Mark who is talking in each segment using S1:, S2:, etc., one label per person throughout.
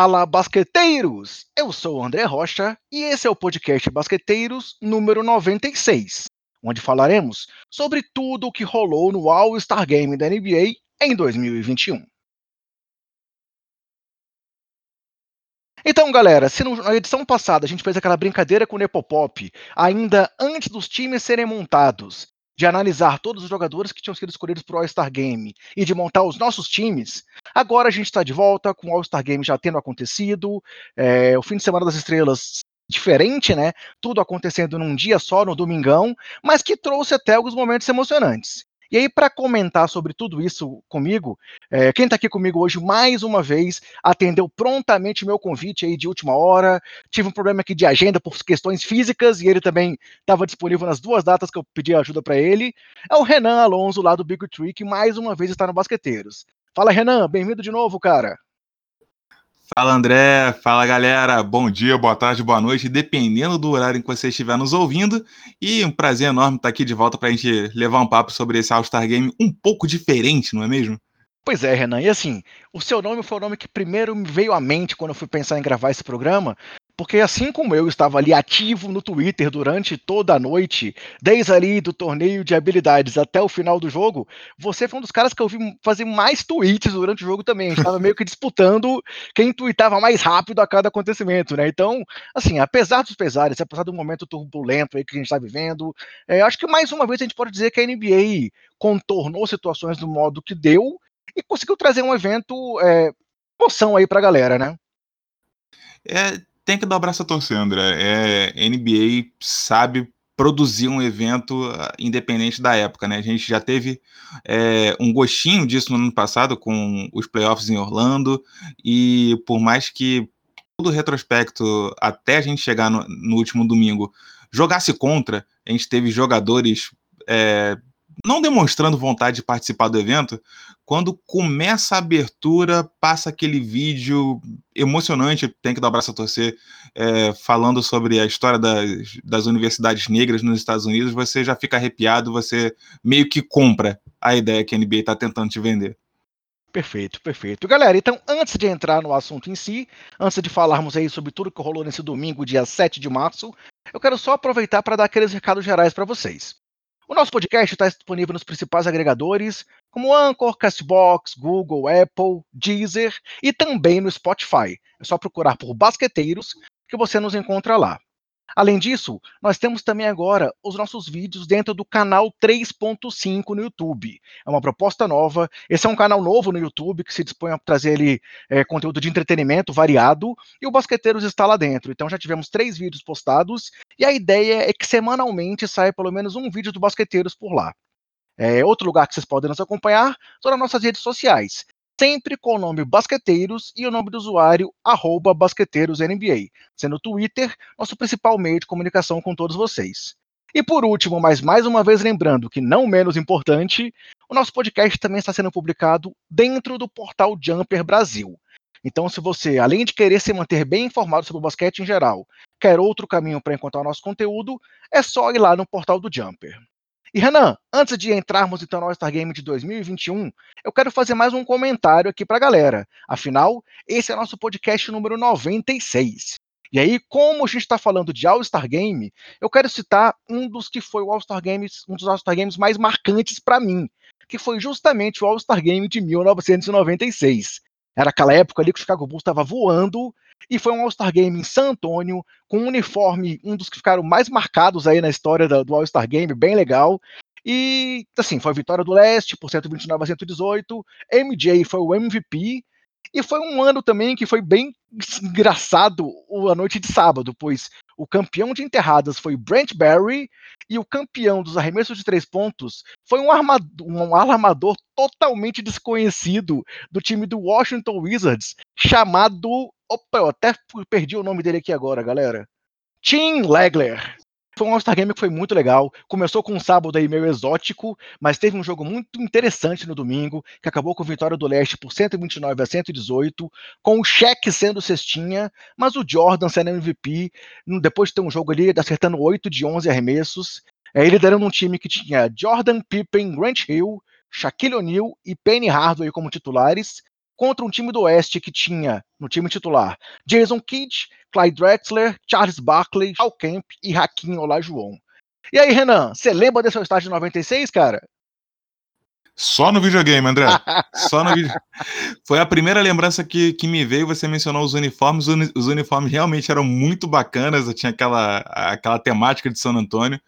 S1: Fala, basqueteiros! Eu sou o André Rocha e esse é o podcast Basqueteiros número 96, onde falaremos sobre tudo o que rolou no All-Star Game da NBA em 2021. Então, galera, se na edição passada a gente fez aquela brincadeira com o Nepopop, ainda antes dos times serem montados, de analisar todos os jogadores que tinham sido escolhidos para o All-Star Game e de montar os nossos times, agora a gente está de volta com o All-Star Game já tendo acontecido, é, o fim de semana das estrelas diferente, né? Tudo acontecendo num dia só, no domingão, mas que trouxe até alguns momentos emocionantes. E aí, para comentar sobre tudo isso comigo, é, quem está aqui comigo hoje, mais uma vez, atendeu prontamente meu convite aí de última hora. Tive um problema aqui de agenda por questões físicas e ele também estava disponível nas duas datas que eu pedi ajuda para ele. É o Renan Alonso, lá do Big Tree, que mais uma vez está no Basqueteiros. Fala, Renan, bem-vindo de novo, cara.
S2: Fala André, fala galera, bom dia, boa tarde, boa noite, dependendo do horário em que você estiver nos ouvindo. E um prazer enorme estar aqui de volta para a gente levar um papo sobre esse All-Star Game um pouco diferente, não é mesmo?
S1: Pois é, Renan, e assim, o seu nome foi o nome que primeiro me veio à mente quando eu fui pensar em gravar esse programa, porque assim como eu estava ali ativo no Twitter durante toda a noite, desde ali do torneio de habilidades até o final do jogo, você foi um dos caras que eu vi fazer mais tweets durante o jogo também. A gente estava meio que disputando quem tweetava mais rápido a cada acontecimento, né? Então, assim, apesar dos pesares, apesar do momento turbulento aí que a gente está vivendo, é, acho que mais uma vez a gente pode dizer que a NBA contornou situações do modo que deu e conseguiu trazer um evento é, emoção aí pra galera, né?
S2: É, tem que dar o braço a torcer, André. É, NBA sabe produzir um evento ah, independente da época, né? A gente já teve é, um gostinho disso no ano passado com os playoffs em Orlando e por mais que todo retrospecto até a gente chegar no, no último domingo jogasse contra, a gente teve jogadores é, não demonstrando vontade de participar do evento, quando começa a abertura, passa aquele vídeo emocionante, tem que dar um braço a torcer, é, falando sobre a história das, das universidades negras nos Estados Unidos, você já fica arrepiado, você meio que compra a ideia que a NBA está tentando te vender.
S1: Perfeito, perfeito. Galera, então antes de entrar no assunto em si, antes de falarmos aí sobre tudo que rolou nesse domingo, dia 7 de março, eu quero só aproveitar para dar aqueles recados gerais para vocês. O nosso podcast está disponível nos principais agregadores, como Anchor, Castbox, Google, Apple, Deezer e também no Spotify. É só procurar por Basqueteiros que você nos encontra lá. Além disso, nós temos também agora os nossos vídeos dentro do canal 3.5 no YouTube. É uma proposta nova. Esse é um canal novo no YouTube que se dispõe a trazer ali é, conteúdo de entretenimento variado e o Basqueteiros está lá dentro. Então já tivemos três vídeos postados e a ideia é que semanalmente saia pelo menos um vídeo do Basqueteiros por lá. É, outro lugar que vocês podem nos acompanhar são nas nossas redes sociais sempre com o nome Basqueteiros e o nome do usuário BasqueteirosNBA, sendo o Twitter nosso principal meio de comunicação com todos vocês. E por último, mas mais uma vez lembrando que não menos importante, o nosso podcast também está sendo publicado dentro do portal Jumper Brasil. Então, se você, além de querer se manter bem informado sobre o basquete em geral, quer outro caminho para encontrar o nosso conteúdo, é só ir lá no portal do Jumper. E Renan, antes de entrarmos então no All-Star Game de 2021, eu quero fazer mais um comentário aqui para a galera. Afinal, esse é nosso podcast número 96. E aí, como a gente está falando de All-Star Game, eu quero citar um dos que foi o All-Star Games, um dos All-Star Games mais marcantes para mim, que foi justamente o All-Star Game de 1996. Era aquela época ali que o Chicago Bulls estava voando e foi um All-Star Game em San Antônio, com um uniforme, um dos que ficaram mais marcados aí na história do All-Star Game, bem legal. E, assim, foi a vitória do Leste por 129 a 118. MJ foi o MVP. E foi um ano também que foi bem engraçado a noite de sábado, pois o campeão de enterradas foi Brent Barry e o campeão dos arremessos de três pontos foi um um armador totalmente desconhecido do time do Washington Wizards, chamado. Opa, eu até perdi o nome dele aqui agora, galera. Tim Legler. Foi um All-Star Game que foi muito legal. Começou com um sábado aí meio exótico, mas teve um jogo muito interessante no domingo, que acabou com a vitória do Leste por 129 a 118, com o Shaq sendo cestinha, mas o Jordan sendo MVP, depois de ter um jogo ali acertando 8 de 11 arremessos, é, liderando um time que tinha Jordan Pippen, Grant Hill, Shaquille O'Neal e Penny Hardaway como titulares, contra um time do Oeste que tinha, no time titular, Jason Kidd, Clyde Drexler, Charles Barkley, Al Kemp e Hakim Olajuwon. E aí, Renan, você lembra desse estádio de 96, cara?
S2: Só no videogame, André. Só no vídeo. Foi a primeira lembrança que, que me veio. Você mencionou os uniformes. Os uniformes realmente eram muito bacanas. Tinha aquela, aquela temática de San Antônio.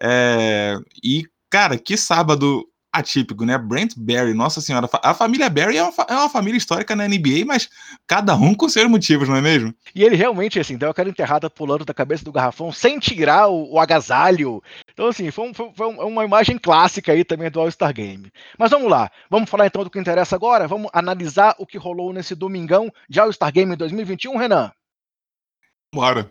S2: É, e, cara, que sábado atípico, né? Brent Barry, nossa senhora, a família Barry é uma, é uma, família histórica na NBA, mas cada um com seus motivos, não é mesmo?
S1: E ele realmente, assim, deu aquela enterrada pulando da cabeça do garrafão sem tirar o, o agasalho. Então, assim, foi, um, foi, uma imagem clássica aí também do All-Star Game. Mas vamos lá, vamos falar então do que interessa agora? Vamos analisar o que rolou nesse domingão de All-Star Game 2021, Renan?
S2: Bora.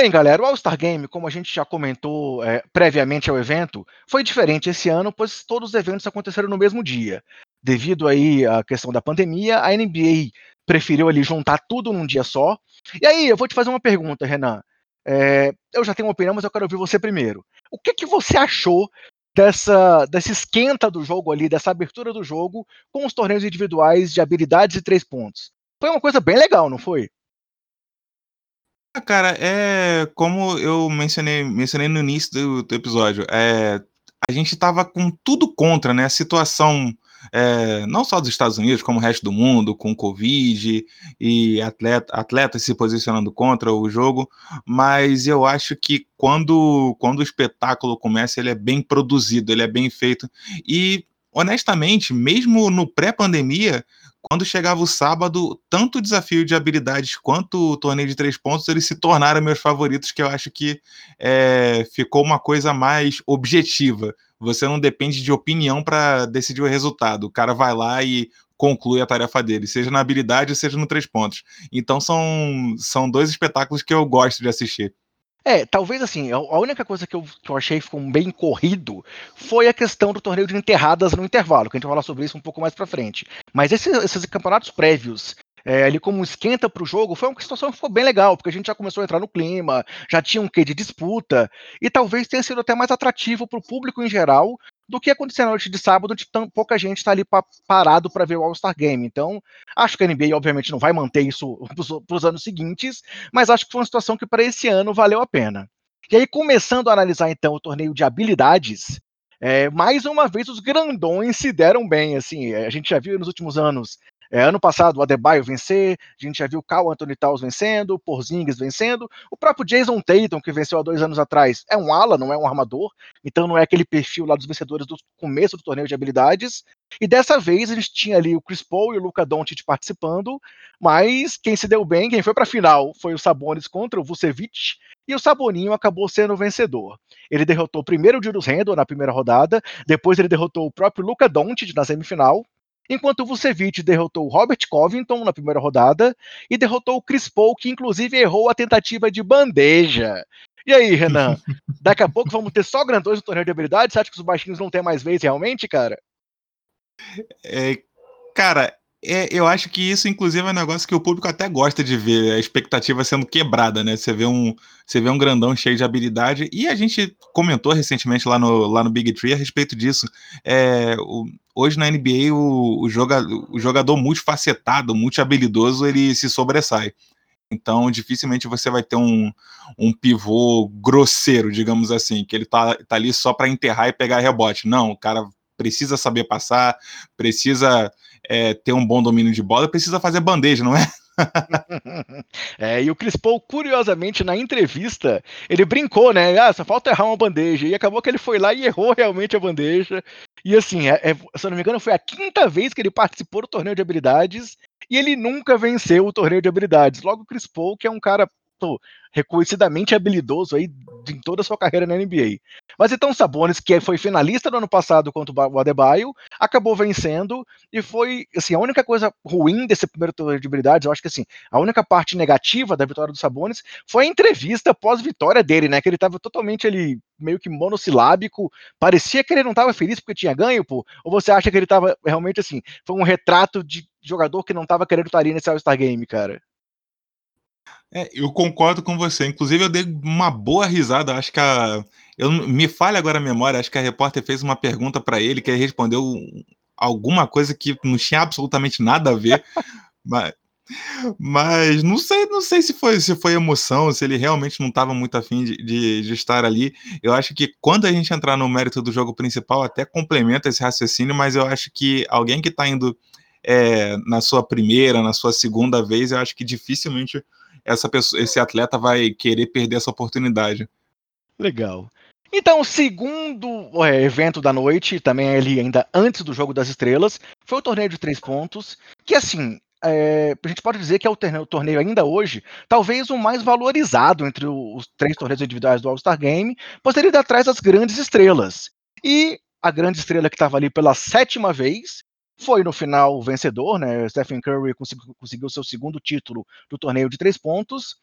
S1: Bem, galera, o All-Star Game, como a gente já comentou é, previamente ao evento, foi diferente esse ano, pois todos os eventos aconteceram no mesmo dia. Devido aí à questão da pandemia, a NBA preferiu ali juntar tudo num dia só. E aí, eu vou te fazer uma pergunta, Renan. É, eu já tenho uma opinião, mas eu quero ouvir você primeiro. O que, que você achou dessa, desse esquenta do jogo ali, dessa abertura do jogo com os torneios individuais de habilidades e três pontos? Foi uma coisa bem legal, não foi?
S2: Ah, cara, é como eu mencionei mencionei no início do do episódio, é a gente estava com tudo contra, né, a situação, eh, não só dos Estados Unidos, como o resto do mundo, com Covid e atleta atletas se posicionando contra o jogo, mas eu acho que quando quando o espetáculo começa, ele é bem produzido, ele é bem feito. E, honestamente, mesmo no pré-pandemia, quando chegava o sábado, tanto o desafio de habilidades quanto o torneio de três pontos, eles se tornaram meus favoritos, que eu acho que é, ficou uma coisa mais objetiva. Você não depende de opinião para decidir o resultado. O cara vai lá e conclui a tarefa dele, seja na habilidade, seja no três pontos. Então são, são dois espetáculos que eu gosto de assistir.
S1: É, talvez assim, a única coisa que eu, que eu achei ficou bem corrido foi a questão do torneio de enterradas no intervalo, que a gente vai falar sobre isso um pouco mais pra frente. Mas esses, esses campeonatos prévios, é, ali como esquenta para o jogo, foi uma situação que ficou bem legal, porque a gente já começou a entrar no clima, já tinha um quê de disputa, e talvez tenha sido até mais atrativo para o público em geral do que acontecer na noite de sábado, onde tão, pouca gente está ali pra, parado para ver o All-Star Game. Então, acho que a NBA, obviamente, não vai manter isso para os anos seguintes, mas acho que foi uma situação que para esse ano valeu a pena. E aí, começando a analisar então o torneio de habilidades, é, mais uma vez os grandões se deram bem. Assim, a gente já viu nos últimos anos é, ano passado o Adebayo vencer, a gente já viu o Carl Anthony Towns vencendo, o Porzingis vencendo, o próprio Jason Tatum, que venceu há dois anos atrás, é um ala, não é um armador, então não é aquele perfil lá dos vencedores do começo do torneio de habilidades. E dessa vez a gente tinha ali o Chris Paul e o Luca Doncic participando, mas quem se deu bem, quem foi para a final, foi o Sabonis contra o Vucevic, e o Saboninho acabou sendo o vencedor. Ele derrotou primeiro o Julius Randle na primeira rodada, depois ele derrotou o próprio Luca Doncic na semifinal, enquanto o Vucevic derrotou o Robert Covington na primeira rodada e derrotou o Chris Paul, que inclusive errou a tentativa de bandeja. E aí, Renan? Daqui a pouco vamos ter só grandões no torneio de habilidade? Você acha que os baixinhos não têm mais vez realmente, cara?
S2: É, cara, é, eu acho que isso, inclusive, é um negócio que o público até gosta de ver, a expectativa sendo quebrada, né? Você vê um, você vê um grandão cheio de habilidade, e a gente comentou recentemente lá no, lá no Big Tree a respeito disso. É, o, hoje na NBA, o, o, joga, o jogador multifacetado, multi-habilidoso, ele se sobressai. Então, dificilmente você vai ter um, um pivô grosseiro, digamos assim, que ele tá, tá ali só para enterrar e pegar rebote. Não, o cara precisa saber passar, precisa é, ter um bom domínio de bola, precisa fazer bandeja, não é?
S1: é, e o Chris Paul, curiosamente, na entrevista, ele brincou, né? Ah, só falta errar uma bandeja. E acabou que ele foi lá e errou realmente a bandeja. E assim, é, é, se eu não me engano, foi a quinta vez que ele participou do torneio de habilidades e ele nunca venceu o torneio de habilidades. Logo, o Chris que é um cara reconhecidamente habilidoso aí em toda a sua carreira na NBA. Mas então Sabonis, que foi finalista no ano passado contra o Adebayo, acabou vencendo e foi, assim, a única coisa ruim desse primeiro torneio de habilidades, eu acho que assim, a única parte negativa da vitória do Sabonis foi a entrevista pós-vitória dele, né, que ele estava totalmente ali meio que monossilábico, parecia que ele não estava feliz porque tinha ganho, pô, ou você acha que ele estava realmente assim, foi um retrato de jogador que não estava querendo estar ali nesse All-Star Game, cara?
S2: É, eu concordo com você. Inclusive, eu dei uma boa risada. Acho que a. Eu, me falha agora a memória. Acho que a repórter fez uma pergunta para ele que ele respondeu alguma coisa que não tinha absolutamente nada a ver. mas, mas não sei, não sei se foi, se foi emoção, se ele realmente não estava muito afim de, de, de, estar ali. Eu acho que quando a gente entrar no mérito do jogo principal, até complementa esse raciocínio, mas eu acho que alguém que está indo é, na sua primeira, na sua segunda vez, eu acho que dificilmente essa pessoa, esse atleta vai querer perder essa oportunidade.
S1: Legal. Então, o segundo é, evento da noite, também ali ainda antes do Jogo das Estrelas, foi o torneio de três pontos, que assim, é, a gente pode dizer que é o torneio, o torneio, ainda hoje, talvez o mais valorizado entre os três torneios individuais do All-Star Game, ele dá atrás das grandes estrelas. E a grande estrela que estava ali pela sétima vez foi no final o vencedor, né? Stephen Curry conseguiu, seu segundo título do torneio de três pontos,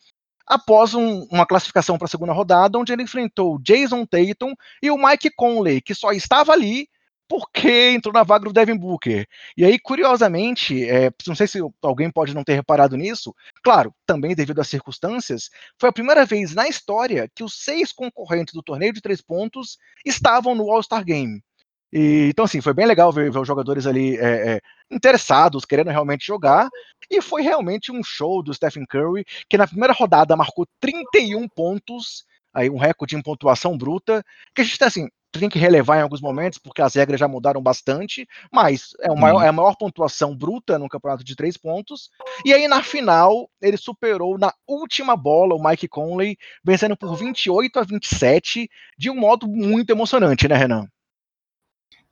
S1: após um, uma classificação para a segunda rodada, onde ele enfrentou Jason Tatum e o Mike Conley, que só estava ali porque entrou na vaga do Devin Booker. E aí, curiosamente, é, não sei se alguém pode não ter reparado nisso, claro, também devido às circunstâncias, foi a primeira vez na história que os seis concorrentes do torneio de três pontos estavam no All-Star Game. E, então, assim, foi bem legal ver, ver os jogadores ali é, é, interessados, querendo realmente jogar. E foi realmente um show do Stephen Curry, que na primeira rodada marcou 31 pontos, aí um recorde em pontuação bruta, que a gente tá, assim, tem que relevar em alguns momentos, porque as regras já mudaram bastante, mas é, o maior, é a maior pontuação bruta no campeonato de três pontos. E aí, na final, ele superou na última bola o Mike Conley, vencendo por 28 a 27, de um modo muito emocionante, né, Renan?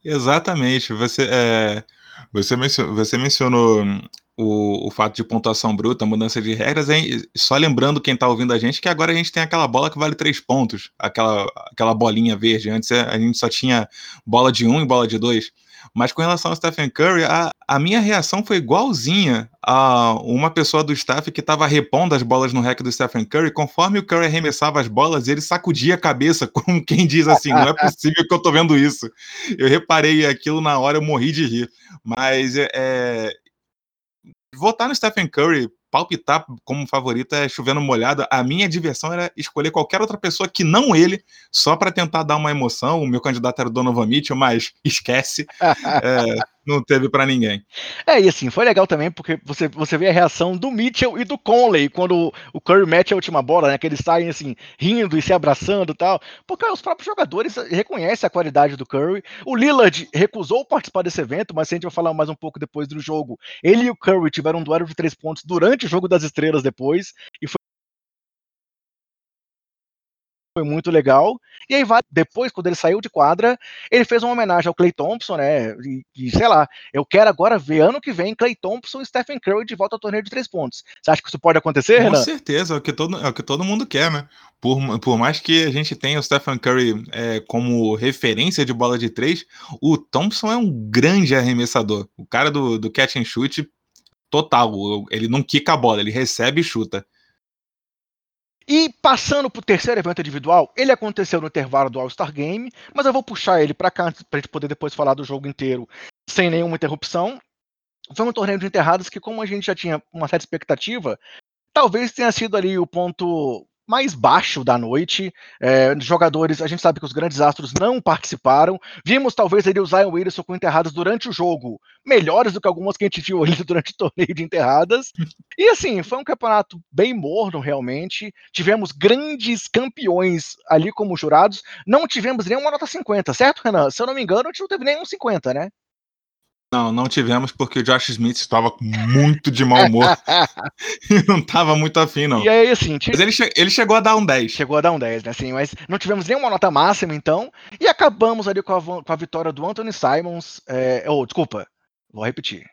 S2: Exatamente. Você, é, você, mencionou, você mencionou o, o fato de pontuação bruta, mudança de regras, hein? só lembrando quem está ouvindo a gente que agora a gente tem aquela bola que vale três pontos, aquela, aquela bolinha verde. Antes a gente só tinha bola de um e bola de dois. Mas com relação ao Stephen Curry, a, a minha reação foi igualzinha a uma pessoa do staff que estava repondo as bolas no rec do Stephen Curry. Conforme o Curry arremessava as bolas, ele sacudia a cabeça, como quem diz assim: não é possível que eu tô vendo isso. Eu reparei aquilo na hora, eu morri de rir. Mas é, é votar no Stephen Curry palpitar como favorito é chovendo molhado. A minha diversão era escolher qualquer outra pessoa que não ele, só para tentar dar uma emoção. O meu candidato era o Donovan Mitchell, mas esquece. é, não teve para ninguém.
S1: É, e assim, foi legal também, porque você, você vê a reação do Mitchell e do Conley quando o Curry mete a última bola, né? Que eles saem assim, rindo e se abraçando e tal. Porque os próprios jogadores reconhecem a qualidade do Curry. O Lillard recusou participar desse evento, mas a gente vai falar mais um pouco depois do jogo. Ele e o Curry tiveram um duelo de três pontos durante o jogo das estrelas depois. E foi foi muito legal. E aí, depois, quando ele saiu de quadra, ele fez uma homenagem ao Clay Thompson, né? E, e, sei lá, eu quero agora ver ano que vem Clay Thompson e Stephen Curry de volta ao torneio de três pontos. Você acha que isso pode acontecer,
S2: Com
S1: Renan?
S2: certeza, é o, que todo, é o que todo mundo quer, né? Por, por mais que a gente tenha o Stephen Curry é, como referência de bola de três, o Thompson é um grande arremessador. O cara do, do catch and shoot total. Ele não quica a bola, ele recebe e chuta.
S1: E passando para o terceiro evento individual, ele aconteceu no intervalo do All-Star Game, mas eu vou puxar ele para cá para a gente poder depois falar do jogo inteiro sem nenhuma interrupção. Foi um torneio de enterradas que, como a gente já tinha uma certa expectativa, talvez tenha sido ali o ponto mais baixo da noite. É, jogadores, a gente sabe que os grandes astros não participaram. Vimos talvez ali o Zion com enterradas durante o jogo, melhores do que algumas que a gente viu ali durante o torneio de enterradas. E assim, foi um campeonato bem morno realmente. Tivemos grandes campeões ali como jurados. Não tivemos nenhuma nota 50, certo, Renan? Se eu não me engano, a gente não teve nenhum 50, né?
S2: Não, não tivemos porque o Josh Smith estava muito de mau humor. e não estava muito afim, não.
S1: E aí, assim.
S2: Mas ele, che ele chegou a dar um 10.
S1: Chegou a dar um 10, né? Assim, mas não tivemos nenhuma nota máxima, então. E acabamos ali com a, com a vitória do Anthony Simons. É, oh, desculpa, vou repetir.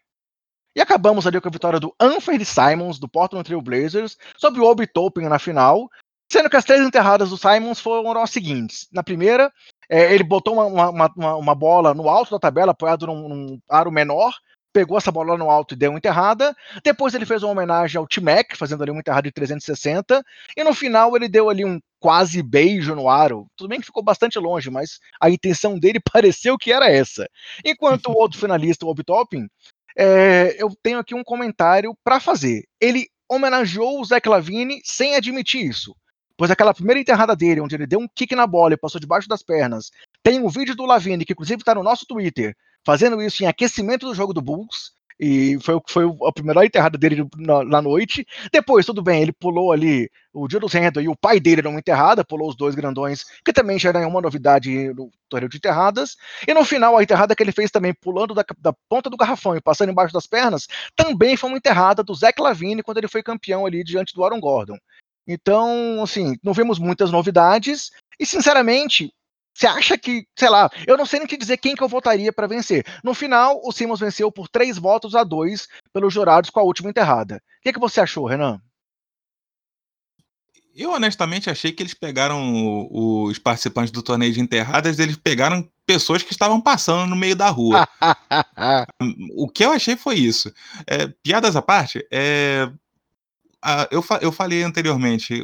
S1: E acabamos ali com a vitória do Anthony Simons, do Portland Trail Blazers, sobre o Obi Toppin na final. Sendo que as três enterradas do Simons foram as seguintes. Na primeira, é, ele botou uma, uma, uma, uma, bola no alto da tabela, apoiado num, num aro menor, pegou essa bola no alto e deu uma enterrada. Depois ele fez uma homenagem ao T-Mac, fazendo ali uma enterrada de 360. E no final ele deu ali um quase beijo no aro. Tudo bem que ficou bastante longe, mas a intenção dele pareceu que era essa. Enquanto o outro finalista, o Obi Toppin, é, eu tenho aqui um comentário para fazer. Ele homenageou o Zach Lavine sem admitir isso. Pois aquela primeira enterrada dele, onde ele deu um kick na bola e passou debaixo das pernas, tem um vídeo do Lavine, que inclusive está no nosso Twitter, fazendo isso em aquecimento do jogo do Bulls, e foi, foi a primeira enterrada dele na, na, noite. Depois, tudo bem, ele pulou ali o Julius Randle e o pai dele numa enterrada, pulou os dois grandões, que também já era uma novidade no torneio de enterradas. E no final, a enterrada que ele fez também, pulando da, da ponta do garrafão e passando embaixo das pernas, também foi uma enterrada do Zach Lavine quando ele foi campeão ali diante do Aaron Gordon. Então, assim, não vemos muitas novidades. E, sinceramente, você acha que, sei lá, eu não sei nem te dizer quem que eu votaria para vencer. No final, o Simmons venceu por três votos a dois pelos jurados com a última enterrada. O que, que você achou, Renan?
S2: Eu honestamente achei que eles pegaram os participantes do torneio de enterradas, eles pegaram pessoas que estavam passando no meio da rua. o que eu achei foi isso. É, piadas à parte, é, eu, eu falei anteriormente,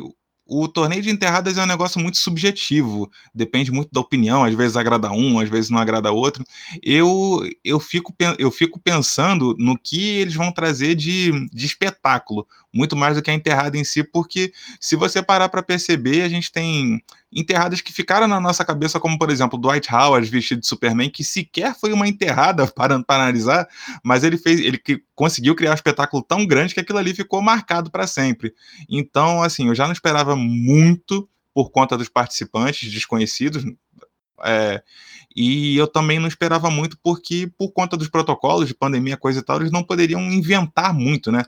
S2: o torneio de enterradas é um negócio muito subjetivo, depende muito da opinião, às vezes agrada um, às vezes não agrada outro. Eu, eu, fico, eu fico pensando no que eles vão trazer de, de espetáculo, muito mais do que a enterrada em si, porque se você parar para perceber, a gente tem enterradas que ficaram na nossa cabeça, como por exemplo Dwight Howard vestido de Superman, que sequer foi uma enterrada para, para analisar, mas ele fez, ele conseguiu criar um espetáculo tão grande que aquilo ali ficou marcado para sempre. Então, assim, eu já não esperava muito por conta dos participantes desconhecidos. É, e eu também não esperava muito porque, por conta dos protocolos de pandemia, coisa e tal, eles não poderiam inventar muito, né?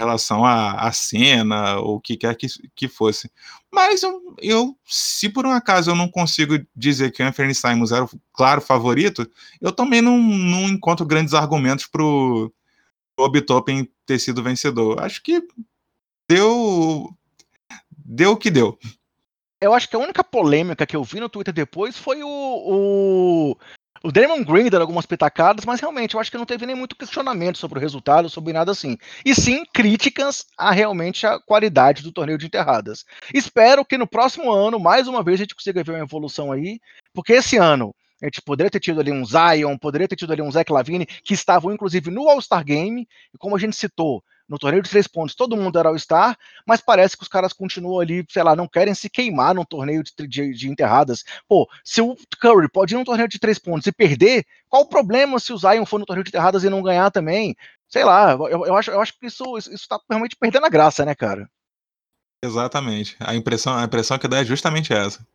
S2: Relação à, à cena, ou o que quer que, que fosse. Mas eu, eu, se por um acaso eu não consigo dizer que o Anthony Simons era o claro favorito, eu também não, não encontro grandes argumentos pro, pro Obitopen ter sido vencedor. Acho que deu deu o que deu.
S1: Eu acho que a única polêmica que eu vi no Twitter depois foi o, o o Draymond Green algumas pitacadas, mas realmente eu acho que não teve nem muito questionamento sobre o resultado, sobre nada assim. E sim críticas a realmente a qualidade do torneio de enterradas. Espero que no próximo ano, mais uma vez, a gente consiga ver uma evolução aí, porque esse ano a gente poderia ter tido ali um Zion, poderia ter tido ali um Zach Lavine, que estavam inclusive no All-Star Game, e como a gente citou, no torneio de três pontos todo mundo era All-Star, mas parece que os caras continuam ali, sei lá, não querem se queimar num torneio de, de, de, enterradas. Pô, se o Curry pode ir num torneio de três pontos e perder, qual o problema se o Zion for no torneio de enterradas e não ganhar também? Sei lá, eu, eu acho, eu acho que isso, isso tá realmente perdendo a graça, né, cara?
S2: Exatamente. A impressão, a impressão que dá é justamente essa.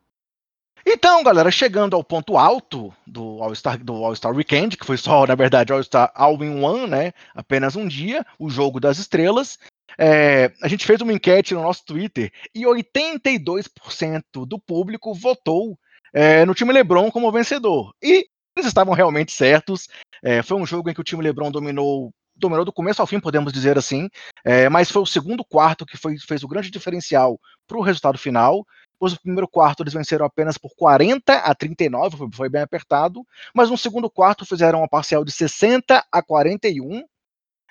S1: Então, galera, chegando ao ponto alto do All-Star All Weekend, que foi só, na verdade, All-Star All-in-One, né? Apenas um dia, o jogo das estrelas. É, a gente fez uma enquete no nosso Twitter e 82% do público votou é, no time LeBron como vencedor. E eles estavam realmente certos. É, foi um jogo em que o time LeBron dominou dominou do começo ao fim, podemos dizer assim, é, mas foi o segundo quarto que foi, fez o grande diferencial para o resultado final. Depois do primeiro quarto, eles venceram apenas por 40 a 39, foi, bem apertado. Mas no segundo quarto, fizeram uma parcial de 60 a 41.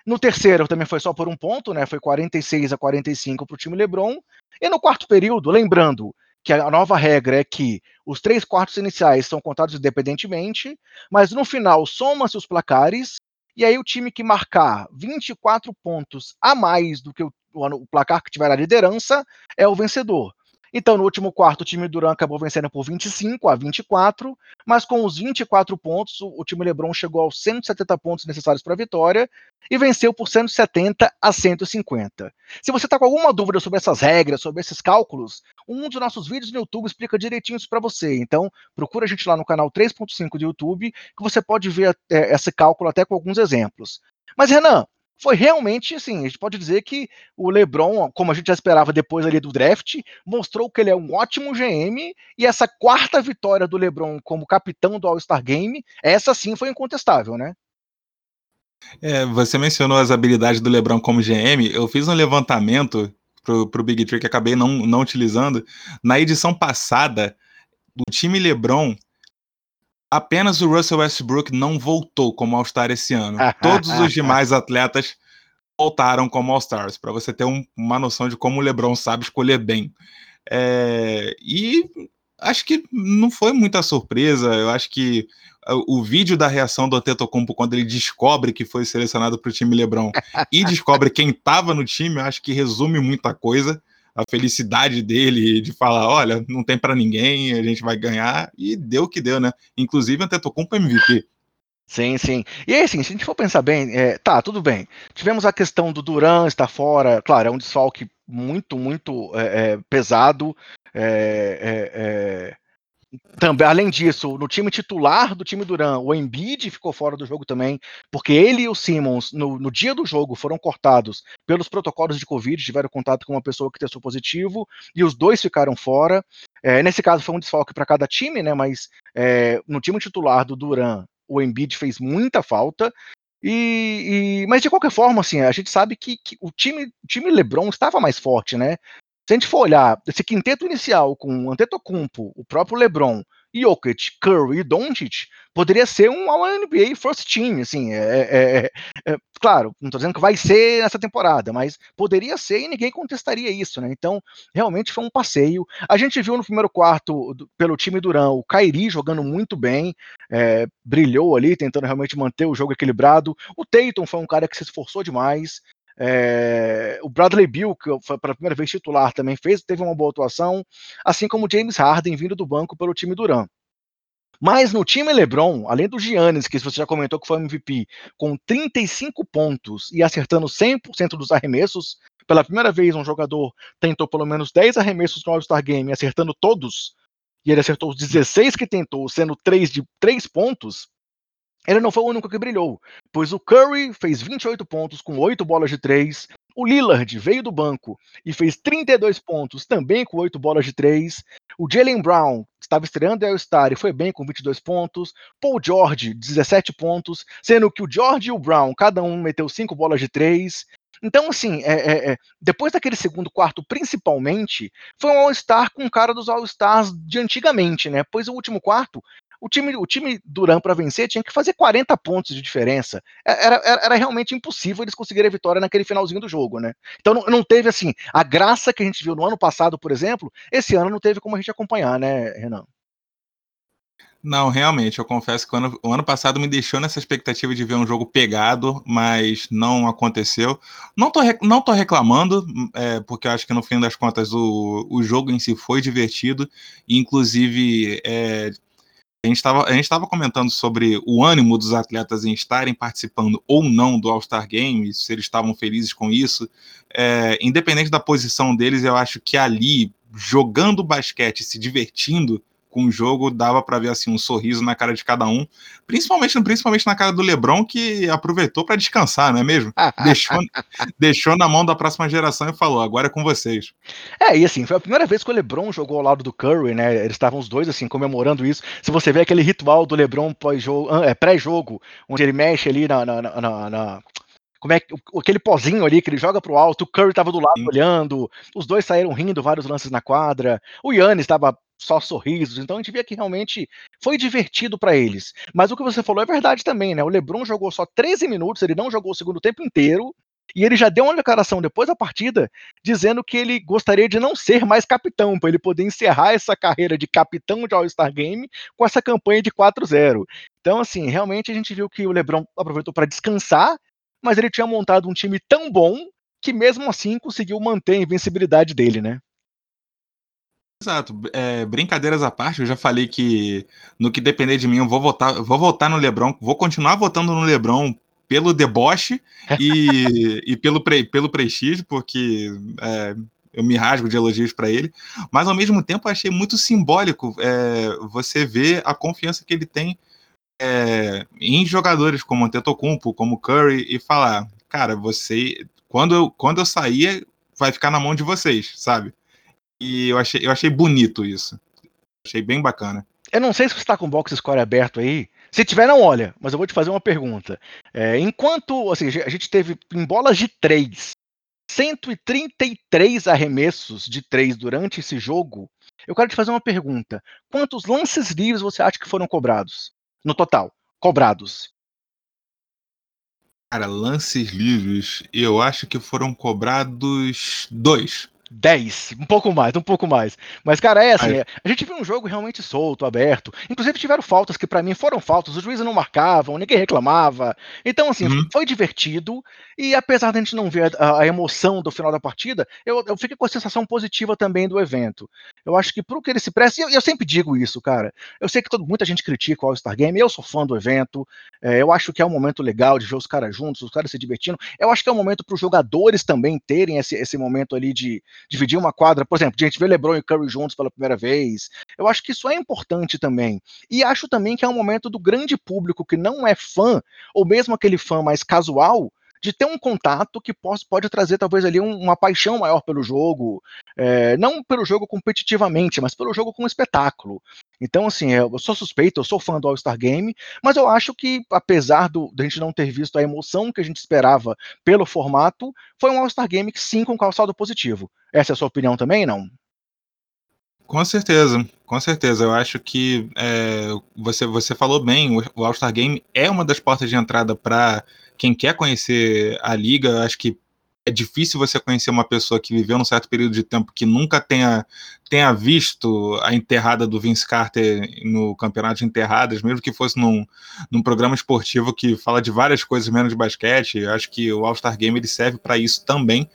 S1: No terceiro também foi só por um ponto, né? Foi 46 a 45 para o time LeBron. E no quarto período, lembrando que a nova regra é que os três quartos iniciais são contados independentemente, mas no final soma-se os placares, e aí o time que marcar 24 pontos a mais do que o, o placar que tiver a liderança é o vencedor. Então, no último quarto, o time Duran acabou vencendo por 25 a 24, mas com os 24 pontos, o time LeBron chegou aos 170 pontos necessários para a vitória e venceu por 170 a 150. Se você está com alguma dúvida sobre essas regras, sobre esses cálculos, um dos nossos vídeos no YouTube explica direitinho isso para você. Então, procura a gente lá no canal 3.5 do YouTube, que você pode ver é, esse cálculo até com alguns exemplos. Mas, Renan, foi realmente assim, a gente pode dizer que o LeBron, como a gente já esperava depois ali do draft, mostrou que ele é um ótimo GM e essa quarta vitória do LeBron como capitão do All-Star Game, essa sim foi incontestável, né?
S2: É, você mencionou as habilidades do LeBron como GM, eu fiz um levantamento pro, pro Big Tree que acabei não, não utilizando. Na edição passada, o time LeBron Apenas o Russell Westbrook não voltou como All-Star esse ano. Todos os demais atletas voltaram como All-Stars, para você ter um, uma noção de como o LeBron sabe escolher bem. É, e acho que não foi muita surpresa. Eu acho que o vídeo da reação do Antetokounmpo quando ele descobre que foi selecionado para o time LeBron e descobre quem estava no time, eu acho que resume muita coisa. A felicidade dele de falar, olha, não tem para ninguém, a gente vai ganhar e deu o que deu, né? Inclusive Antetokounmpo MVP.
S1: Sim, sim. E assim, se a gente for pensar bem, é, tá, tudo bem. Tivemos a questão do Duran estar fora, claro, é um desfalque muito, muito é, é, pesado. É, também, além disso, no time titular do time Duran, o Embiid ficou fora do jogo também, porque ele e o Simmons, no, no, dia do jogo, foram cortados pelos protocolos de Covid, tiveram contato com uma pessoa que testou positivo, e os dois ficaram fora. É, nesse caso, foi um desfalque para cada time, né? Mas é, no time titular do Duran, o Embiid fez muita falta. E, e, mas de qualquer forma, assim, a gente sabe que, que o time, o time LeBron estava mais forte, né? Se a gente for olhar esse quinteto inicial com Antetokounmpo, o próprio LeBron, Jokic, Curry e Doncic, poderia ser um All-NBA First Team, assim, é, é, é, é claro, não estou dizendo que vai ser nessa temporada, mas poderia ser e ninguém contestaria isso, né? Então, realmente foi um passeio. A gente viu no primeiro quarto, pelo time Duran, o Kairi jogando muito bem, é, brilhou ali, tentando realmente manter o jogo equilibrado. O Tatum foi um cara que se esforçou demais, é, o Bradley Bill, que foi pela primeira vez titular, também fez, teve uma boa atuação, assim como James Harden vindo do banco pelo time Duran. Mas no time LeBron, além do Giannis, que você já comentou que foi MVP, com 35 pontos e acertando 100% dos arremessos, pela primeira vez um jogador tentou pelo menos 10 arremessos no All-Star Game, acertando todos, e ele acertou os 16 que tentou, sendo 3 de 3 pontos, ele não foi o único que brilhou, pois o Curry fez 28 pontos com 8 bolas de 3, o Lillard veio do banco e fez 32 pontos também com 8 bolas de 3, o Jalen Brown estava estreando em All-Star e foi bem com 22 pontos, Paul George 17 pontos, sendo que o George e o Brown cada um meteu 5 bolas de 3, então, assim, é, é, é, depois daquele segundo quarto, principalmente, foi um All-Star com cara dos All-Stars de antigamente, né? Pois o último quarto o time, o time Duran para vencer tinha que fazer 40 pontos de diferença. É, era, era, era, realmente impossível eles conseguirem a vitória naquele finalzinho do jogo, né? Então não, não, teve assim a graça que a gente viu no ano passado, por exemplo. Esse ano não teve como a gente acompanhar, né, Renan?
S2: Não, realmente, eu confesso que o ano, o ano, passado me deixou nessa expectativa de ver um jogo pegado, mas não aconteceu. Não tô, não tô reclamando, é, porque eu acho que no fim das contas o, o jogo em si foi divertido, inclusive é, a gente estava comentando sobre o ânimo dos atletas em estarem participando ou não do All-Star Game, se eles estavam felizes com isso. É, independente da posição deles, eu acho que ali, jogando basquete, se divertindo, com o jogo, dava para ver assim um sorriso na cara de cada um, principalmente, principalmente na cara do LeBron que aproveitou para descansar, não é mesmo? deixou, deixou na mão da próxima geração e falou: "Agora é com vocês".
S1: É, e assim, foi a primeira vez que o LeBron jogou ao lado do Curry, né? Eles estavam os dois assim comemorando isso. Se você vê aquele ritual do LeBron pós-jogo, é, pré-jogo, onde ele mexe ali na, na, na, na como é que aquele pozinho ali que ele joga pro alto, o Curry tava do lado Sim. olhando, os dois saíram rindo vários lances na quadra, o Yannis estava só sorrisos, então a gente via que realmente foi divertido para eles. Mas o que você falou é verdade também, né? O LeBron jogou só 13 minutos, ele não jogou o segundo tempo inteiro, e ele já deu uma declaração depois da partida dizendo que ele gostaria de não ser mais capitão, para ele poder encerrar essa carreira de capitão de All-Star Game com essa campanha de 4-0. Então, assim, realmente a gente viu que o LeBron aproveitou para descansar mas ele tinha montado um time tão bom que mesmo assim conseguiu manter a invencibilidade dele, né?
S2: Exato. É, brincadeiras à parte, eu já falei que no que depender de mim, eu vou votar, vou votar no Lebron, vou continuar votando no Lebron pelo deboche e, e pelo, pre, pelo prestígio, porque é, eu me rasgo de elogios para ele, mas ao mesmo tempo eu achei muito simbólico é, você ver a confiança que ele tem é, em jogadores como Antetokounmpo, como Curry, e falar, cara, você, quando eu, quando eu sair, vai ficar na mão de vocês, sabe? E eu achei, eu achei bonito isso. Achei bem bacana.
S1: Eu não sei se você está com o box score aberto aí. Se tiver, não olha, mas eu vou te fazer uma pergunta. É, enquanto assim, a gente teve em bolas de três 133 arremessos de três durante esse jogo, eu quero te fazer uma pergunta. Quantos lances livres você acha que foram cobrados? No total, cobrados?
S2: Cara, lances livres, eu acho que foram cobrados dois.
S1: 10, um pouco mais, um pouco mais. Mas, cara, é assim, a gente viu um jogo realmente solto, aberto. Inclusive, tiveram faltas que para mim foram faltas, os juízes não marcavam, ninguém reclamava. Então, assim, uhum. foi divertido. E apesar de a gente não ver a, a emoção do final da partida, eu, eu fiquei com a sensação positiva também do evento. Eu acho que pro que ele se presta, e eu, eu, sempre digo isso, cara. Eu sei que todo, muita gente critica o All-Star Game, eu sou fã do evento. É, eu acho que é um momento legal de ver os caras juntos, os caras se divertindo. Eu acho que é um momento para os jogadores também terem esse, esse momento ali de dividir uma quadra, por exemplo, a gente vê LeBron e Curry juntos pela primeira vez. Eu acho que isso é importante também. E acho também que é um momento do grande público que não é fã, ou mesmo aquele fã mais casual, de ter um contato que pode, pode trazer talvez ali um, uma paixão maior pelo jogo, é, não pelo jogo competitivamente, mas pelo jogo como espetáculo. Então, assim, eu sou suspeito, eu sou fã do All-Star Game, mas eu acho que, apesar do, de a gente não ter visto a emoção que a gente esperava pelo formato, foi um All-Star Game que sim com calçado positivo. Essa é a sua opinião também, não?
S2: Com certeza, com certeza. Eu acho que é, você, você falou bem, o All-Star Game é uma das portas de entrada para quem quer conhecer a liga. Acho que é difícil você conhecer uma pessoa que viveu num certo período de tempo que nunca tenha, tenha visto a enterrada do Vince Carter no campeonato de enterradas, mesmo que fosse num, num programa esportivo que fala de várias coisas menos de basquete. Acho que o All-Star Game ele serve para isso também.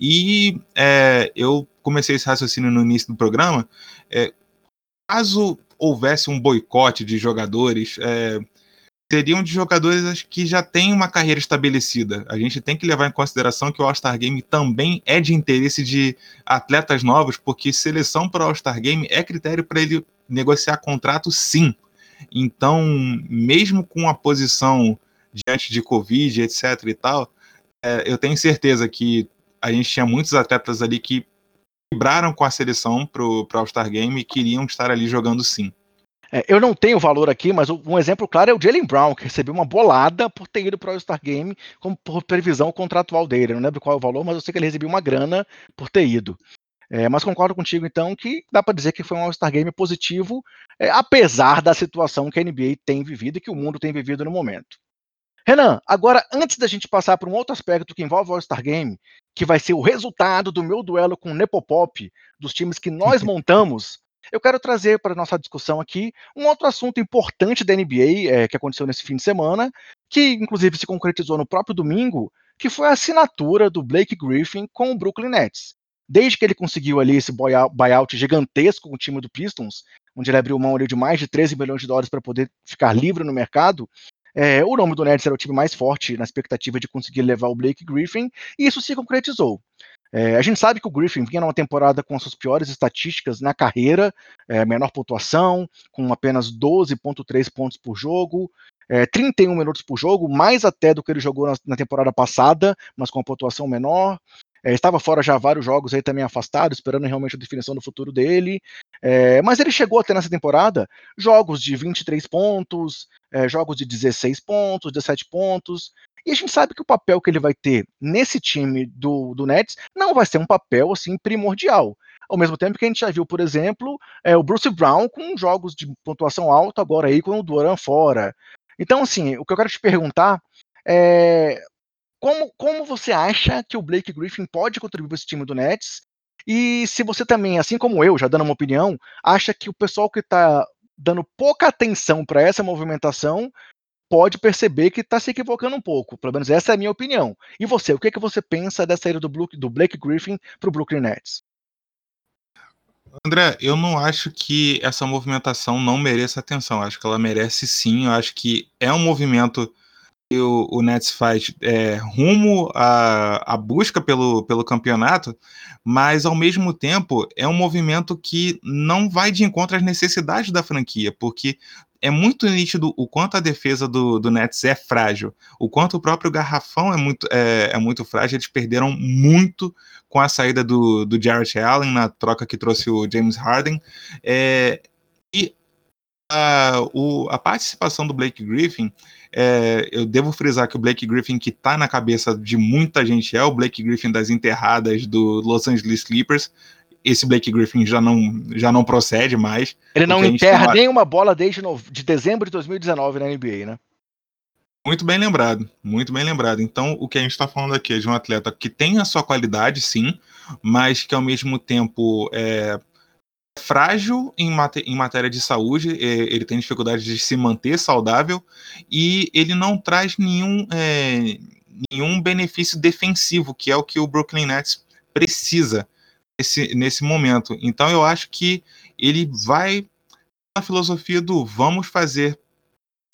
S2: E é, eu comecei esse raciocínio no início do programa. É, caso houvesse um boicote de jogadores, é, seriam de jogadores que já têm uma carreira estabelecida. A gente tem que levar em consideração que o All-Star Game também é de interesse de atletas novos, porque seleção para o All-Star Game é critério para ele negociar contrato, sim. Então, mesmo com a posição diante de Covid, etc e tal, é, eu tenho certeza que a gente tinha muitos atletas ali que vibraram com a seleção para o All-Star Game e queriam estar ali jogando sim.
S1: É, eu não tenho valor aqui, mas um exemplo claro é o Jalen Brown, que recebeu uma bolada por ter ido para o All-Star Game como por previsão contratual dele. Eu não lembro qual é o valor, mas eu sei que ele recebeu uma grana por ter ido. É, mas concordo contigo, então, que dá para dizer que foi um All-Star Game positivo, é, apesar da situação que a NBA tem vivido e que o mundo tem vivido no momento. Renan, agora, antes da gente passar para um outro aspecto que envolve o All-Star Game, que vai ser o resultado do meu duelo com o Nepopop, dos times que nós montamos, eu quero trazer para nossa discussão aqui um outro assunto importante da NBA é, que aconteceu nesse fim de semana, que inclusive se concretizou no próprio domingo, que foi a assinatura do Blake Griffin com o Brooklyn Nets. Desde que ele conseguiu ali esse buyout gigantesco com o time do Pistons, onde ele abriu mão ali, de mais de 13 milhões de dólares para poder ficar livre no mercado, é, o nome do Nets era o time mais forte na expectativa de conseguir levar o Blake Griffin, e isso se concretizou. É, a gente sabe que o Griffin vinha numa temporada com as suas piores estatísticas na carreira, é, menor pontuação, com apenas 12,3 pontos por jogo, é, 31 minutos por jogo, mais até do que ele jogou na, na temporada passada, mas com a pontuação menor. É, estava fora já vários jogos aí também afastado, esperando realmente a definição do futuro dele. É, mas ele chegou até nessa temporada jogos de 23 pontos, é, jogos de 16 pontos, 17 pontos. E a gente sabe que o papel que ele vai ter nesse time do, do Nets não vai ser um papel assim primordial. Ao mesmo tempo que a gente já viu, por exemplo, é, o Bruce Brown com jogos de pontuação alta agora aí com o Duran fora. Então, assim, o que eu quero te perguntar é como, como você acha que o Blake Griffin pode contribuir para esse time do Nets? E se você também, assim como eu, já dando uma opinião, acha que o pessoal que está dando pouca atenção para essa movimentação pode perceber que está se equivocando um pouco. Pelo menos essa é a minha opinião. E você, o que, é que você pensa dessa saída do, do Blake Griffin para o Brooklyn Nets?
S2: André, eu não acho que essa movimentação não mereça atenção. Acho que ela merece sim. Eu acho que é um movimento que o, o Nets faz é, rumo à, à busca pelo, pelo campeonato, mas ao mesmo tempo é um movimento que não vai de encontro às necessidades da franquia, porque é muito nítido o quanto a defesa do, do Nets é frágil, o quanto o próprio garrafão é muito, é, é muito frágil. Eles perderam muito com a saída do, do Jarrett Allen na troca que trouxe o James Harden. É, e a, o, a participação do Blake Griffin, é, eu devo frisar que o Blake Griffin que está na cabeça de muita gente é o Blake Griffin das enterradas do Los Angeles Clippers esse Blake Griffin já não, já não procede mais.
S1: Ele não enterra nenhuma bola desde no, de dezembro de 2019 na NBA, né?
S2: Muito bem lembrado, muito bem lembrado. Então, o que a gente está falando aqui é de um atleta que tem a sua qualidade, sim, mas que ao mesmo tempo é frágil em, mat em matéria de saúde, é, ele tem dificuldade de se manter saudável e ele não traz nenhum, é, nenhum benefício defensivo, que é o que o Brooklyn Nets precisa nesse, nesse momento. Então eu acho que ele vai na filosofia do vamos fazer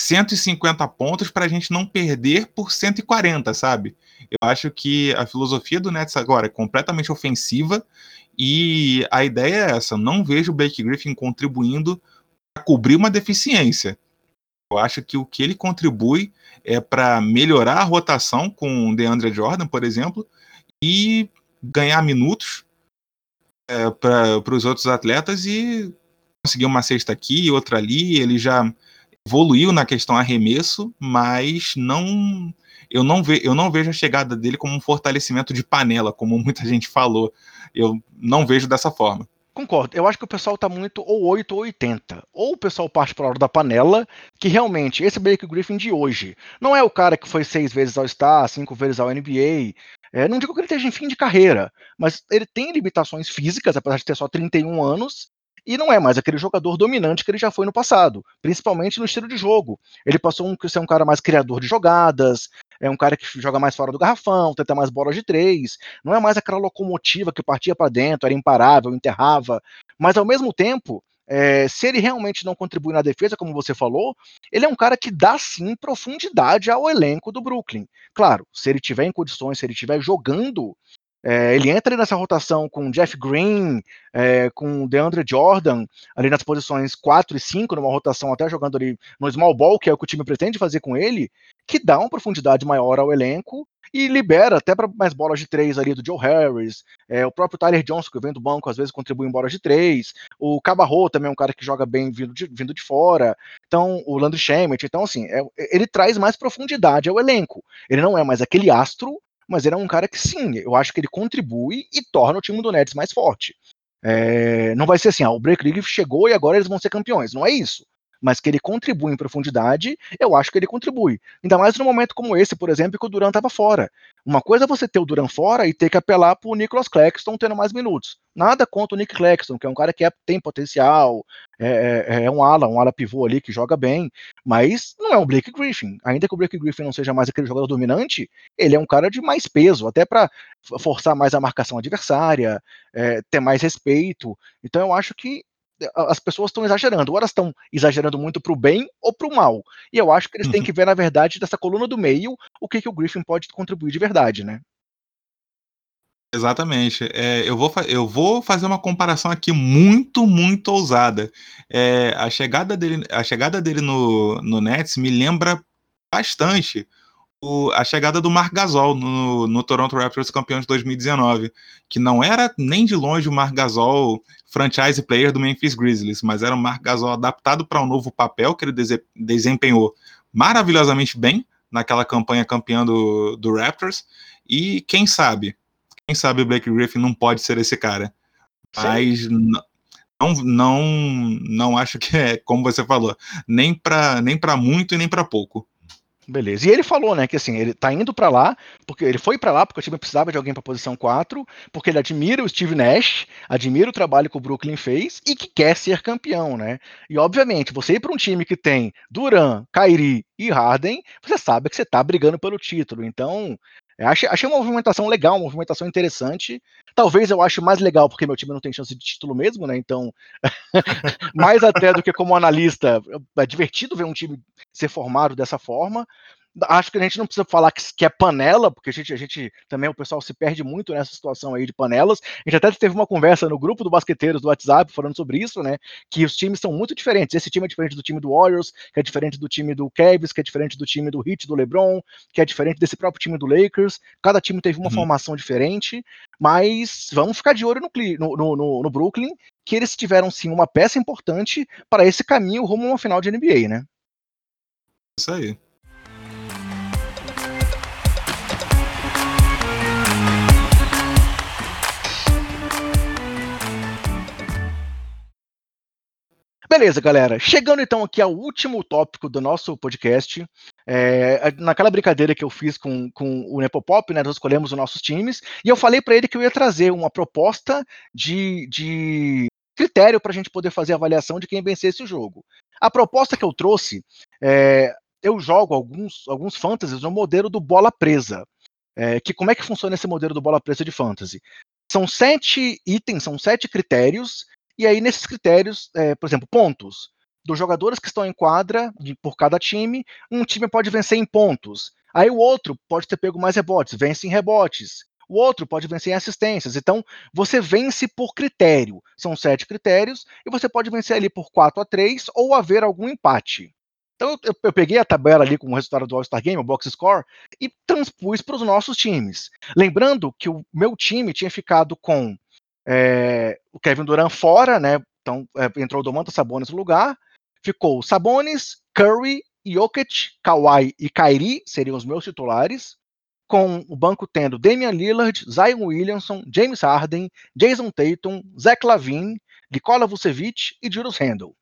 S2: 150 pontos para a gente não perder por 140, sabe? Eu acho que a filosofia do Nets agora é completamente ofensiva e a ideia é essa. Não vejo o Blake Griffin contribuindo para cobrir uma deficiência. Eu acho que o que ele contribui é para melhorar a rotação com o DeAndre Jordan, por exemplo, e ganhar minutos é, para os outros atletas e conseguir uma cesta aqui, outra ali. Ele já evoluiu na questão arremesso, mas não eu não, ve, eu não vejo a chegada dele como um fortalecimento de panela, como muita gente falou. Eu não vejo dessa forma.
S1: Concordo. Eu acho que o pessoal tá muito ou 8 ou 80. Ou o pessoal parte para hora da panela, que realmente, esse Blake Griffin de hoje, não é o cara que foi seis vezes ao Star, cinco vezes ao NBA. É, não digo que ele esteja em fim de carreira, mas ele tem limitações físicas, apesar de ter só 31 anos, e não é mais aquele jogador dominante que ele já foi no passado, principalmente no estilo de jogo. Ele passou a ser um cara mais criador de jogadas, é um cara que joga mais fora do garrafão, tenta mais bolas de três, não é mais aquela locomotiva que partia para dentro, era imparável, enterrava, mas ao mesmo tempo, é, se ele realmente não contribui na defesa, como você falou, ele é um cara que dá sim profundidade ao elenco do Brooklyn. Claro, se ele tiver em condições, se ele estiver jogando é, ele entra nessa rotação com Jeff Green, é, com DeAndre Jordan, ali nas posições 4 e 5, numa rotação até jogando ali no small ball, que é o que o time pretende fazer com ele, que dá uma profundidade maior ao elenco e libera até para mais bolas de três ali do Joe Harris, é, o próprio Tyler Johnson, que vem do banco, às vezes contribui em bolas de três, o Cabarro também é um cara que joga bem vindo de, vindo de fora, então o Landry Shamet, então assim, é, ele traz mais profundidade ao elenco, ele não é mais aquele astro mas ele é um cara que sim, eu acho que ele contribui e torna o time do Nets mais forte. É, não vai ser assim, ah, o Break League chegou e agora eles vão ser campeões. Não é isso mas que ele contribui em profundidade, eu acho que ele contribui. Ainda mais num momento como esse, por exemplo, que o Duran estava fora. Uma coisa é você ter o Duran fora e ter que apelar para o Nicholas Claxton tendo mais minutos. Nada contra o Nick Claxton, que é um cara que é, tem potencial, é, é, é, um ala, um ala pivô ali que joga bem, mas não é um Blake Griffin. Ainda que o Blake Griffin não seja mais aquele jogador dominante, ele é um cara de mais peso, até para forçar mais a marcação adversária, é, ter mais respeito. Então eu acho que as pessoas estão exagerando. Ou elas estão exagerando muito para o bem ou para o mal. E eu acho que eles têm uhum. que ver, na verdade, dessa coluna do meio, o que, que o Griffin pode contribuir de verdade, né?
S2: Exatamente. É, eu, vou, eu vou fazer uma comparação aqui muito, muito ousada. É, a chegada dele, a chegada dele no, no Nets me lembra bastante o, a chegada do Marc Gasol no, no, Toronto Raptors campeão de 2019, que não era nem de longe o Marc Gasol franchise player do Memphis Grizzlies, mas era o Marc Gasol adaptado para um novo papel que ele desempenhou maravilhosamente bem naquela campanha campeã do, do Raptors, e quem sabe, quem sabe o Blake Griffin não pode ser esse cara, mas não, não, não acho que é, como você falou, nem para nem muito e nem para pouco.
S1: Beleza. E ele falou, né, que assim, ele tá indo para lá, porque ele foi para lá porque o time precisava de alguém para posição 4, porque ele admira o Steve Nash, admira o trabalho que o Brooklyn fez e que quer ser campeão, né? E obviamente, você ir para um time que tem Duran, Kyrie e Harden, você sabe que você tá brigando pelo título. Então, Achei, achei uma movimentação legal, uma movimentação interessante. Talvez eu ache mais legal porque meu time não tem chance de título mesmo, né? Então, mais até do que como analista, é divertido ver um time ser formado dessa forma acho que a gente não precisa falar que, que, é panela, porque a gente, a gente também, o pessoal se perde muito nessa situação aí de panelas. A gente até teve uma conversa no grupo do Basqueteiros do WhatsApp falando sobre isso, né? Que os times são muito diferentes. Esse time é diferente do time do Warriors, que é diferente do time do Cavs, que é diferente do time do Heat, do LeBron, que é diferente desse próprio time do Lakers. Cada time teve uma uhum. formação diferente, mas vamos ficar de olho no, no, no, no Brooklyn, que eles tiveram sim uma peça importante para esse caminho rumo a uma final de NBA, né?
S2: Isso aí.
S1: Beleza, galera. Chegando então aqui ao último tópico do nosso podcast, É, naquela brincadeira que eu fiz com, com o Nepopop, né, nós escolhemos os nossos times, e eu falei para ele que eu ia trazer uma proposta de, de critério para a gente poder fazer a avaliação de quem vencesse o jogo. A proposta que eu trouxe, é, eu jogo alguns, alguns fantasies no modelo do bola presa. É, que como é que funciona esse modelo do bola presa de fantasy? São sete itens, são sete critérios, e aí nesses critérios, é, por exemplo, pontos dos jogadores que estão em quadra de, por cada time, um time pode vencer em pontos. Aí o outro pode ter pego mais rebotes, vence em rebotes. O outro pode vencer em assistências. Então, você vence por critério. São sete critérios, e você pode vencer ali por 4 a 3 ou haver algum empate. Então, eu, eu peguei a tabela ali com o resultado do All-Star Game, o box score, e transpus para os nossos times. Lembrando que o meu time tinha ficado com é, o Kevin Durant fora, né? Então, é, entrou o Domantas Sabonis no lugar ficou Sabonis, Curry, Jokic, Kawhi e Kyrie seriam os meus titulares, com o banco tendo Damian Lillard, Zion Williamson, James Harden, Jason Tatum, Zach Lavine, Nikola Vucevic e Julius Randle.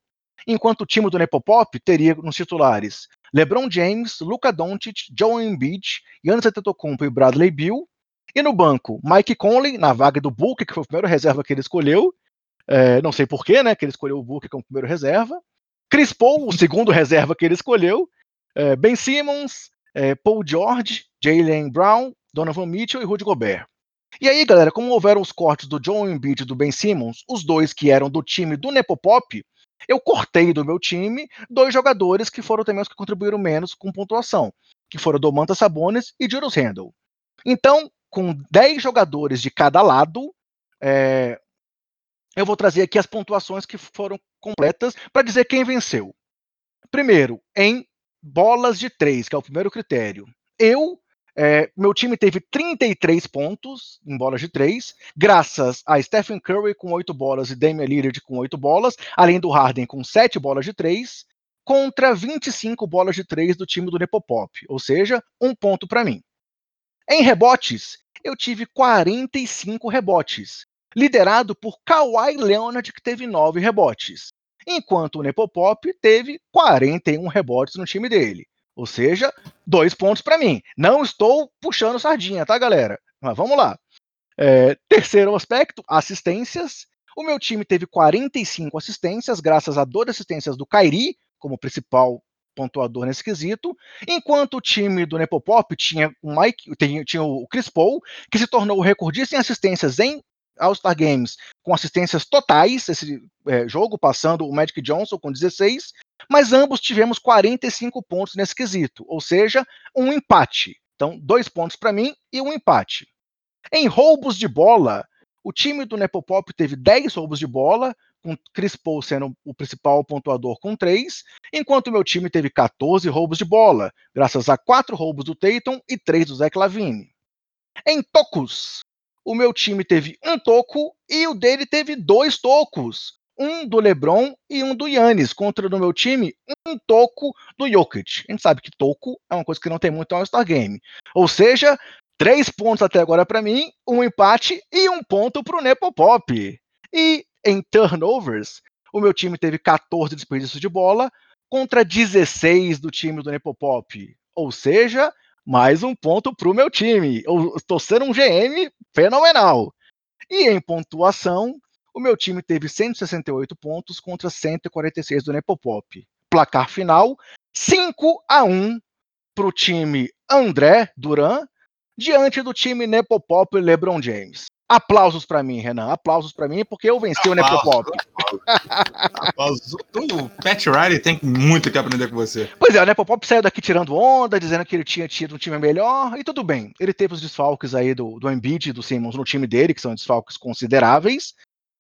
S1: Enquanto o time do Nepopop teria nos titulares LeBron James, Luka Doncic, Joel Embiid, Giannis Antetokounmpo e Bradley Beal, e no banco Mike Conley, na vaga do Book, que foi o primeiro reserva que ele escolheu, é, não sei porquê, né, que ele escolheu o Book como primeiro reserva, Chris Paul, o segundo reserva que ele escolheu, é, Ben Simmons, é, Paul George, Jalen Brown, Donovan Mitchell e Rudy Gobert. E aí, galera, como houveram os cortes do John Embiid e do Ben Simmons, os dois que eram do time do Nepopop, eu cortei do meu time dois jogadores que foram também os que contribuíram menos com pontuação, que foram Domantas Sabonis e Julius Randle. Então, com 10 jogadores de cada lado, é, eu vou trazer aqui as pontuações que foram completas para dizer quem venceu. Primeiro, em bolas de três, que é o primeiro critério. Eu, é, meu time teve 33 pontos em bolas de três, graças a Stephen Curry com 8 bolas e Damian Lillard com 8 bolas, além do Harden com 7 bolas de três, contra 25 bolas de três do time do Nepopop, ou seja, um ponto para mim. Em rebotes, eu tive 45 rebotes, liderado por Kawhi Leonard, que teve 9 rebotes, enquanto o Nepopop teve 41 rebotes no time dele. Ou seja, dois pontos para mim. Não estou puxando sardinha, tá, galera? Mas vamos lá. É, terceiro aspecto, assistências. O meu time teve 45 assistências, graças a duas assistências do Kairi, como principal pontuador nesse quesito, enquanto o time do Nepopop tinha o Mike, tinha, o Chris Paul, que se tornou o recordista em assistências em All-Star Games com assistências totais, esse é, jogo, passando o Magic Johnson com 16, mas ambos tivemos 45 pontos nesse quesito, ou seja, um empate. Então, dois pontos para mim e um empate. Em roubos de bola, o time do Nepopop teve 10 roubos de bola, com Chris Paul sendo o principal pontuador com 3, enquanto o meu time teve 14 roubos de bola, graças a 4 roubos do Tatum e 3 do Zach Lavine. Em tocos, o meu time teve um toco e o dele teve dois tocos. Um do LeBron e um do Yannis, contra no meu time um toco do Jokic. A gente sabe que toco é uma coisa que não tem muito no All-Star Game. Ou seja, três pontos até agora para mim, um empate e um ponto para o Nepopop. E em turnovers, o meu time teve 14 desperdícios de bola contra 16 do time do Nepopop. Ou seja, mais um ponto para o meu time. Eu estou sendo um GM fenomenal. E em pontuação, o meu time teve 168 pontos contra 146 do Nepopop. Placar final: 5 a 1 para o time André Duran diante do time Nepopop e LeBron James. Aplausos para mim, Renan. Aplausos para mim, porque eu venci Aplausos, o Nepopop.
S2: Aplausos. O Pat Riley tem muito que aprender com você.
S1: Pois é, o Nepopop saiu daqui tirando onda, dizendo que ele tinha tido um time melhor, e tudo bem. Ele teve os desfalques aí do, do Embiid e do Simmons no time dele, que são desfalques consideráveis.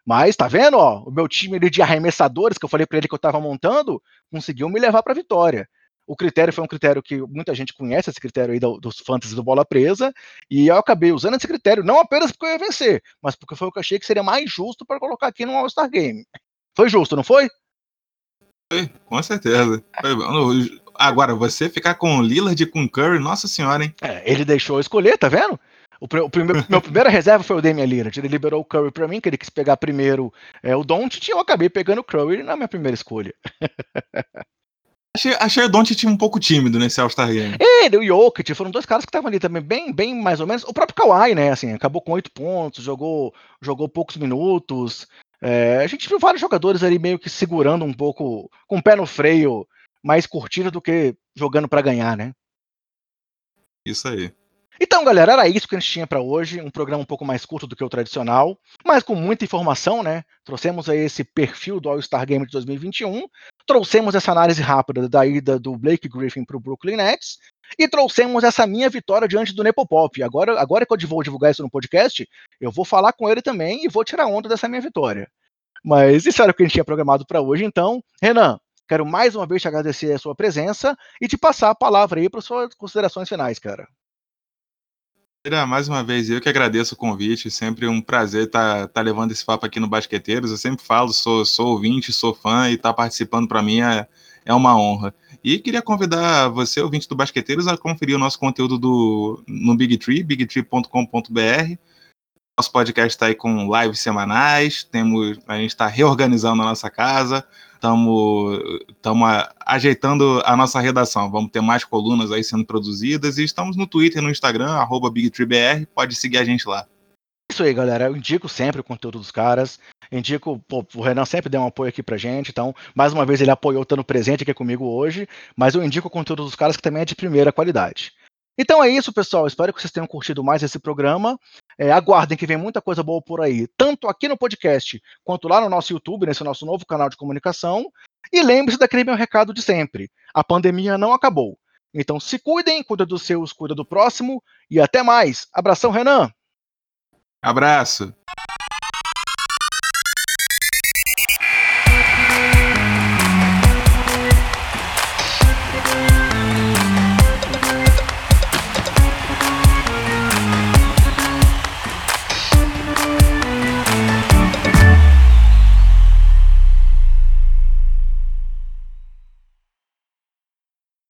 S1: Mas tá vendo, ó, o meu time de arremessadores, que eu falei para ele que eu tava montando, conseguiu me levar para vitória. O critério foi um critério que muita gente conhece, esse critério aí do, dos fantasies do bola presa, e eu acabei usando esse critério não apenas porque eu ia vencer, mas porque foi o que eu achei que seria mais justo para colocar aqui no All-Star Game. Foi justo, não foi?
S2: Foi, com certeza. Agora, você ficar com o Lillard e com o Curry, nossa senhora, hein?
S1: É, ele deixou eu escolher, tá vendo? O, o primeiro, meu primeira reserva foi o Damian Lillard. Ele liberou o Curry para mim, que ele quis pegar primeiro é, o Doncic, e eu acabei pegando o Curry na minha primeira escolha.
S2: Achei, achei o Doncic um pouco tímido nesse All-Star Game.
S1: Ele, o Jokic, foram dois caras que estavam ali também bem, bem mais ou menos. O próprio Kawhi, né, assim, acabou com oito pontos, jogou, jogou poucos minutos. É, a gente viu vários jogadores ali meio que segurando um pouco, com o pé no freio, mais curtindo do que jogando para ganhar, né?
S2: Isso aí.
S1: Então, galera, era isso que a gente tinha para hoje. Um programa um pouco mais curto do que o tradicional, mas com muita informação, né? Trouxemos aí esse perfil do All-Star Game de 2021, trouxemos essa análise rápida da ida do Blake Griffin para o Brooklyn Nets e trouxemos essa minha vitória diante do Nepopop. Agora, agora que eu vou divulgar isso no podcast, eu vou falar com ele também e vou tirar onda dessa minha vitória. Mas isso era o que a gente tinha programado para hoje, então. Renan, quero mais uma vez te agradecer a sua presença e te passar a palavra aí para suas considerações finais, cara.
S2: Mais uma vez, eu que agradeço o convite, sempre um prazer estar tá, tá levando esse papo aqui no Basqueteiros. Eu sempre falo, sou, sou ouvinte, sou fã e estar tá participando para mim é, é uma honra. E queria convidar você, ouvinte do Basqueteiros, a conferir o nosso conteúdo do, no Big Tree, bigtree.com.br. Nosso podcast está aí com lives semanais, temos, a gente está reorganizando a nossa casa, estamos ajeitando a nossa redação. Vamos ter mais colunas aí sendo produzidas e estamos no Twitter, no Instagram, BigTreeBR, pode seguir a gente lá.
S1: Isso aí, galera. Eu indico sempre o conteúdo dos caras. Indico, pô, o Renan sempre deu um apoio aqui pra gente, então, mais uma vez ele apoiou estando presente aqui comigo hoje, mas eu indico o conteúdo dos caras que também é de primeira qualidade. Então é isso, pessoal. Espero que vocês tenham curtido mais esse programa. É, aguardem que vem muita coisa boa por aí, tanto aqui no podcast quanto lá no nosso YouTube, nesse nosso novo canal de comunicação. E lembre-se daquele meu recado de sempre: a pandemia não acabou. Então se cuidem, cuida dos seus, cuida do próximo e até mais. Abração, Renan.
S2: Abraço.